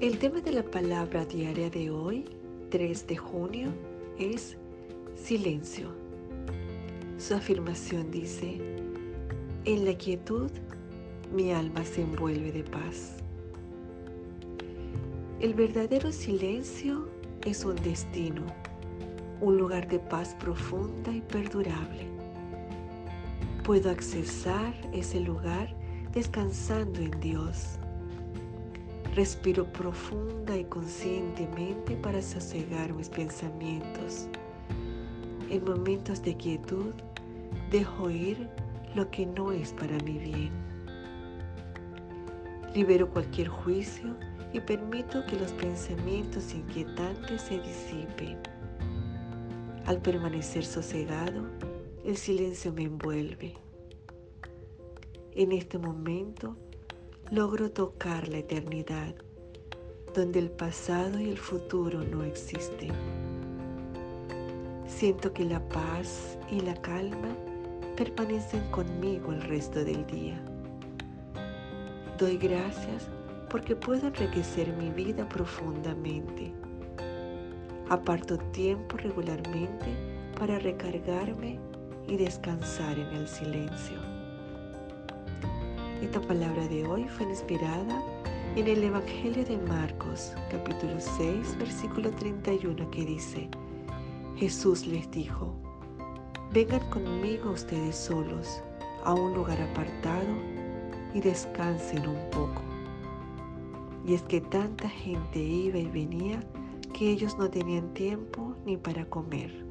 El tema de la palabra diaria de hoy, 3 de junio, es silencio. Su afirmación dice, en la quietud mi alma se envuelve de paz. El verdadero silencio es un destino, un lugar de paz profunda y perdurable. Puedo accesar ese lugar descansando en Dios Respiro profunda y conscientemente para sosegar mis pensamientos. En momentos de quietud, dejo ir lo que no es para mi bien. Libero cualquier juicio y permito que los pensamientos inquietantes se disipen. Al permanecer sosegado, el silencio me envuelve. En este momento, logro tocar la eternidad, donde el pasado y el futuro no existen. Siento que la paz y la calma permanecen conmigo el resto del día. Doy gracias porque puedo enriquecer mi vida profundamente. Aparto tiempo regularmente para recargarme y descansar en el silencio. Esta palabra de hoy fue inspirada en el Evangelio de Marcos, capítulo 6, versículo 31, que dice, Jesús les dijo, vengan conmigo ustedes solos a un lugar apartado y descansen un poco. Y es que tanta gente iba y venía que ellos no tenían tiempo ni para comer.